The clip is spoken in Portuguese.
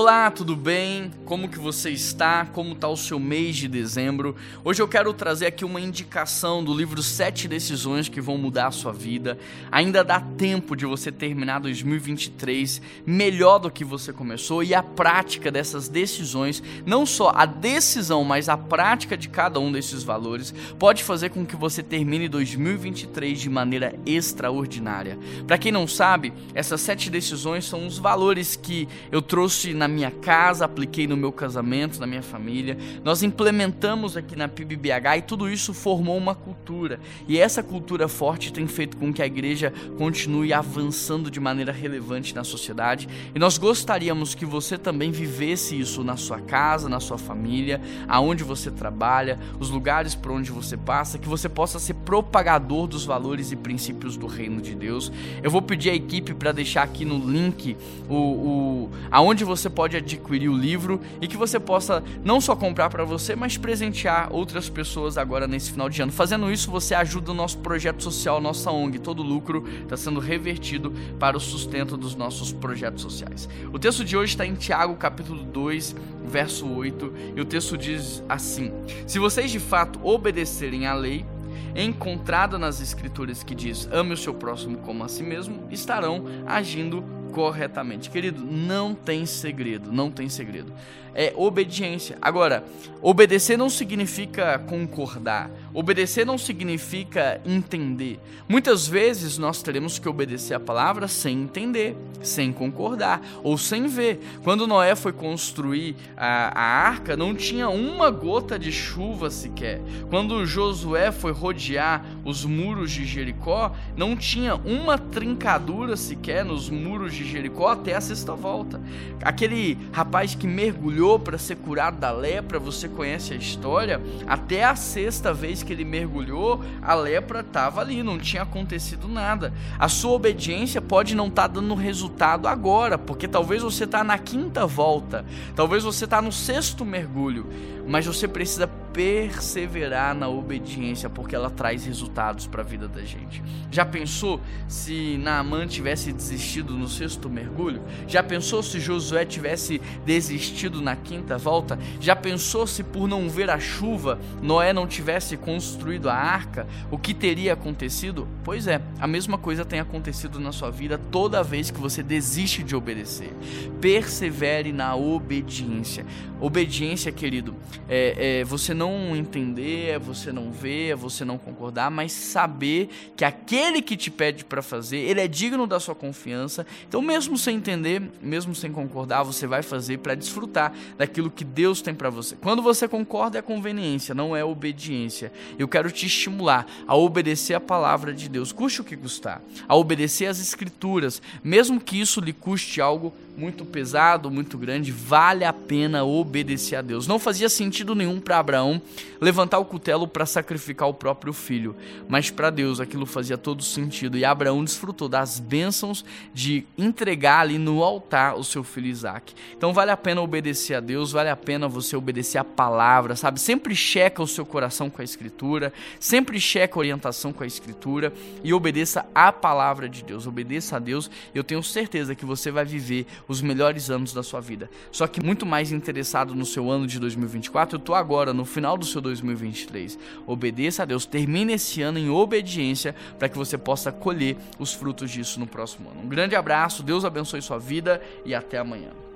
Olá, tudo bem? Como que você está? Como está o seu mês de dezembro? Hoje eu quero trazer aqui uma indicação do livro Sete Decisões que vão mudar a sua vida. Ainda dá tempo de você terminar 2023 melhor do que você começou e a prática dessas decisões, não só a decisão, mas a prática de cada um desses valores pode fazer com que você termine 2023 de maneira extraordinária. Para quem não sabe, essas sete decisões são os valores que eu trouxe na minha casa, apliquei no meu casamento, na minha família. Nós implementamos aqui na PIBBH e tudo isso formou uma cultura. E essa cultura forte tem feito com que a igreja continue avançando de maneira relevante na sociedade. E nós gostaríamos que você também vivesse isso na sua casa, na sua família, aonde você trabalha, os lugares por onde você passa, que você possa ser propagador dos valores e princípios do reino de Deus. Eu vou pedir à equipe para deixar aqui no link o, o aonde você pode adquirir o livro e que você possa não só comprar para você, mas presentear outras pessoas agora nesse final de ano. Fazendo isso, você ajuda o nosso projeto social, nossa ONG. Todo lucro está sendo revertido para o sustento dos nossos projetos sociais. O texto de hoje está em Tiago, capítulo 2, verso 8, e o texto diz assim: Se vocês de fato obedecerem à lei, encontrada nas escrituras que diz ame o seu próximo como a si mesmo, estarão agindo corretamente. Querido, não tem segredo, não tem segredo. É obediência. Agora, obedecer não significa concordar. Obedecer não significa entender. Muitas vezes nós teremos que obedecer a palavra sem entender, sem concordar ou sem ver. Quando Noé foi construir a, a arca, não tinha uma gota de chuva sequer. Quando Josué foi rodear os muros de Jericó, não tinha uma trincadura sequer nos muros de Jericó até a sexta volta. Aquele rapaz que mergulhou para ser curado da lepra, você conhece a história, até a sexta vez que ele mergulhou, a lepra estava ali, não tinha acontecido nada. A sua obediência pode não estar tá dando resultado agora, porque talvez você está na quinta volta, talvez você está no sexto mergulho, mas você precisa perseverar na obediência, porque ela traz resultados para a vida da gente. Já pensou se Naaman tivesse desistido no sexto mergulho? Já pensou se Josué tivesse desistido na quinta volta? Já pensou se por não ver a chuva Noé não tivesse construído a arca? O que teria acontecido? Pois é, a mesma coisa tem acontecido na sua vida toda vez que você desiste de obedecer. Persevere na obediência. Obediência, querido, é, é você não entender, é você não ver, é você não concordar, mas saber que aquele que te pede para fazer, ele é digno da sua confiança. Então, mesmo sem entender, mesmo sem concordar, você vai fazer para desfrutar daquilo que Deus tem para você. Quando você concorda é conveniência, não é obediência. Eu quero te estimular a obedecer a palavra de Deus, custe o que custar, a obedecer as escrituras, mesmo que isso lhe custe algo muito pesado, muito grande, vale a pena obedecer a Deus. Não fazia sentido nenhum para Abraão levantar o cutelo para sacrificar o próprio filho, mas para Deus aquilo fazia todo sentido e Abraão desfrutou das bênçãos de entregar ali no altar o seu filho Isaac. Então vale a pena obedecer a Deus, vale a pena você obedecer a palavra, sabe? Sempre checa o seu coração com a escritura, sempre checa a orientação com a escritura e obedeça a palavra de Deus, obedeça a Deus. Eu tenho certeza que você vai viver os melhores anos da sua vida. Só que muito mais interessado no seu ano de 2024, eu tô agora no final do seu 2023. Obedeça a Deus, termine esse ano em obediência para que você possa colher os frutos disso no próximo ano. Um grande abraço, Deus abençoe sua vida e até amanhã.